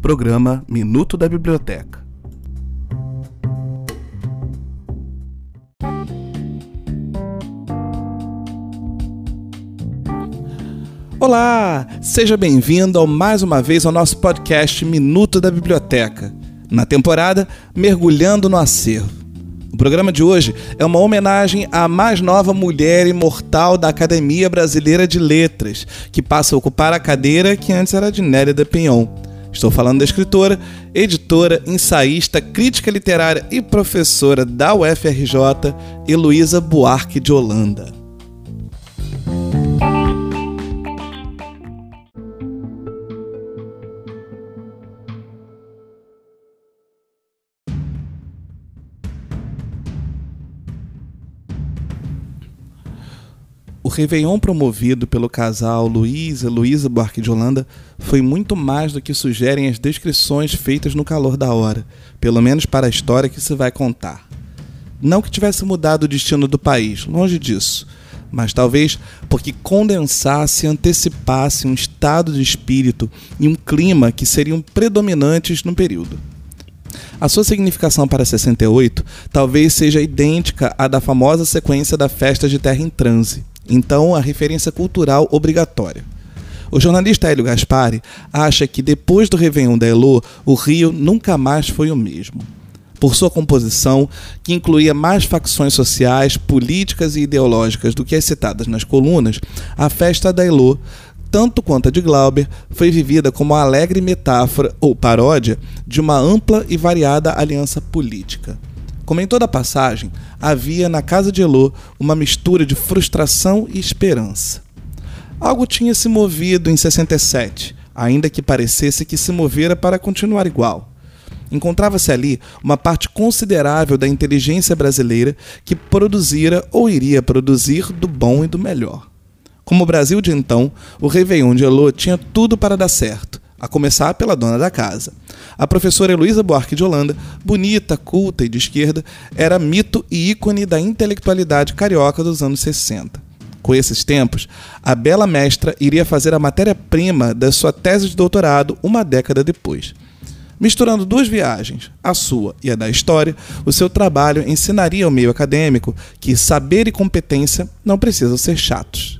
Programa Minuto da Biblioteca. Olá, seja bem-vindo mais uma vez ao nosso podcast Minuto da Biblioteca. Na temporada Mergulhando no Acervo. O programa de hoje é uma homenagem à mais nova mulher imortal da Academia Brasileira de Letras, que passa a ocupar a cadeira que antes era de Nérida Pinhon. Estou falando da escritora, editora, ensaísta, crítica literária e professora da UFRJ, Heloísa Buarque de Holanda. Réveillon promovido pelo casal Luiz e Luísa Buarque de Holanda foi muito mais do que sugerem as descrições feitas no calor da hora, pelo menos para a história que se vai contar. Não que tivesse mudado o destino do país, longe disso, mas talvez porque condensasse e antecipasse um estado de espírito e um clima que seriam predominantes no período. A sua significação para 68 talvez seja idêntica à da famosa sequência da festa de terra em transe, então a referência cultural obrigatória. O jornalista Hélio Gaspari acha que depois do Réveillon da Elo, o Rio nunca mais foi o mesmo. Por sua composição, que incluía mais facções sociais, políticas e ideológicas do que as citadas nas colunas, a festa da Elo, tanto quanto a de Glauber, foi vivida como uma alegre metáfora ou paródia de uma ampla e variada aliança política. Como em toda passagem, havia na casa de Elô uma mistura de frustração e esperança. Algo tinha se movido em 67, ainda que parecesse que se movera para continuar igual. Encontrava-se ali uma parte considerável da inteligência brasileira que produzira ou iria produzir do bom e do melhor. Como o Brasil de então, o Réveillon de Elô tinha tudo para dar certo a começar pela dona da casa. A professora Heloísa Buarque de Holanda, bonita, culta e de esquerda, era mito e ícone da intelectualidade carioca dos anos 60. Com esses tempos, a bela mestra iria fazer a matéria-prima da sua tese de doutorado uma década depois. Misturando duas viagens, a sua e a da história, o seu trabalho ensinaria ao meio acadêmico que saber e competência não precisam ser chatos.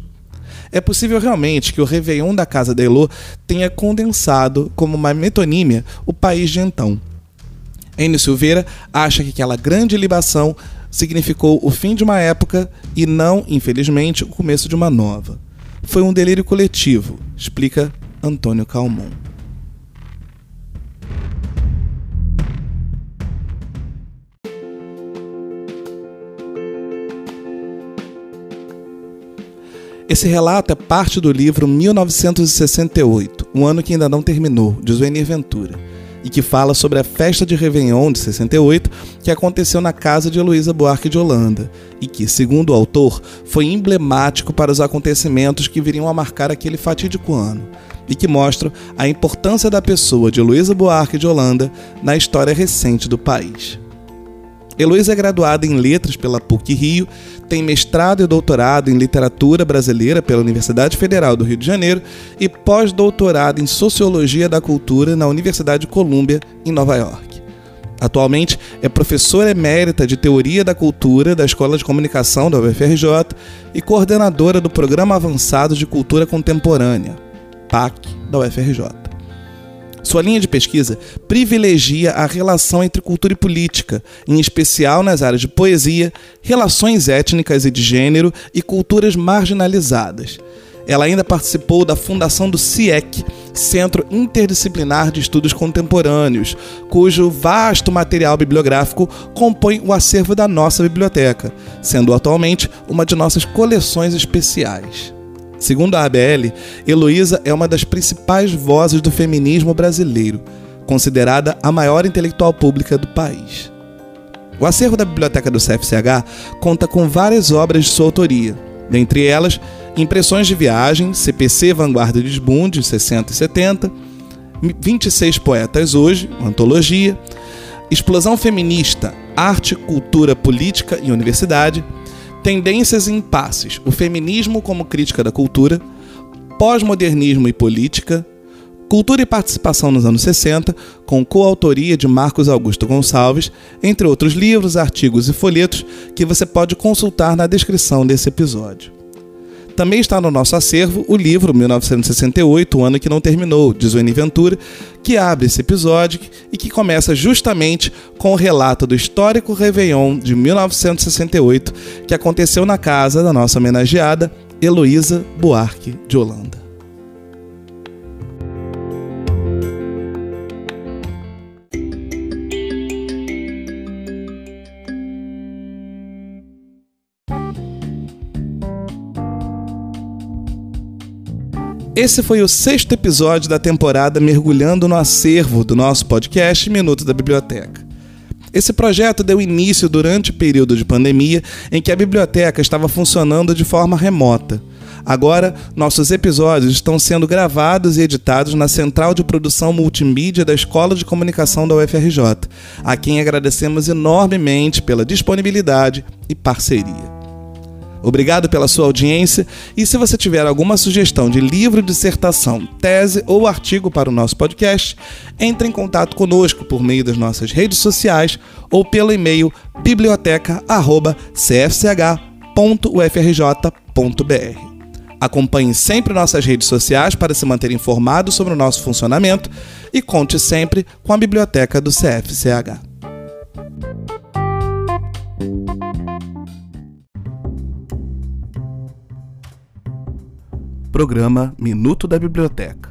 É possível realmente que o Réveillon da Casa de Elô tenha condensado, como uma metonímia, o país de então. Enio Silveira acha que aquela grande libação significou o fim de uma época e não, infelizmente, o começo de uma nova. Foi um delírio coletivo, explica Antônio Calmon. Esse relato é parte do livro 1968, um ano que ainda não terminou, de Zuenir Ventura, e que fala sobre a festa de Réveillon de 68 que aconteceu na casa de Heloísa Buarque de Holanda, e que, segundo o autor, foi emblemático para os acontecimentos que viriam a marcar aquele fatídico ano, e que mostram a importância da pessoa de Heloísa Buarque de Holanda na história recente do país. Heloísa é graduada em Letras pela PUC Rio, tem mestrado e doutorado em Literatura Brasileira pela Universidade Federal do Rio de Janeiro e pós-doutorado em Sociologia da Cultura na Universidade de Columbia, em Nova York. Atualmente é professora emérita de Teoria da Cultura da Escola de Comunicação da UFRJ e coordenadora do Programa Avançado de Cultura Contemporânea, PAC, da UFRJ. Sua linha de pesquisa privilegia a relação entre cultura e política, em especial nas áreas de poesia, relações étnicas e de gênero e culturas marginalizadas. Ela ainda participou da fundação do CIEC, Centro Interdisciplinar de Estudos Contemporâneos, cujo vasto material bibliográfico compõe o acervo da nossa biblioteca, sendo atualmente uma de nossas coleções especiais. Segundo a ABL, Heloísa é uma das principais vozes do feminismo brasileiro, considerada a maior intelectual pública do país. O acervo da biblioteca do CFCH conta com várias obras de sua autoria, dentre elas Impressões de Viagem, CPC Vanguarda de Desbunde, 60 e 70, 26 Poetas Hoje, antologia, Explosão Feminista, Arte, Cultura, Política e Universidade, Tendências e impasses: o feminismo como crítica da cultura, pós-modernismo e política, Cultura e Participação nos anos 60, com coautoria de Marcos Augusto Gonçalves, entre outros livros, artigos e folhetos que você pode consultar na descrição desse episódio. Também está no nosso acervo o livro 1968, O Ano que Não Terminou, de Zuene Ventura, que abre esse episódio e que começa justamente com o relato do histórico Réveillon de 1968, que aconteceu na casa da nossa homenageada Heloísa Buarque de Holanda. Esse foi o sexto episódio da temporada mergulhando no acervo do nosso podcast Minuto da Biblioteca. Esse projeto deu início durante o período de pandemia em que a biblioteca estava funcionando de forma remota. Agora, nossos episódios estão sendo gravados e editados na Central de Produção Multimídia da Escola de Comunicação da UFRJ, a quem agradecemos enormemente pela disponibilidade e parceria. Obrigado pela sua audiência e se você tiver alguma sugestão de livro, dissertação, tese ou artigo para o nosso podcast, entre em contato conosco por meio das nossas redes sociais ou pelo e-mail biblioteca@cfch.ufrj.br. Acompanhe sempre nossas redes sociais para se manter informado sobre o nosso funcionamento e conte sempre com a biblioteca do CFCH. Programa Minuto da Biblioteca.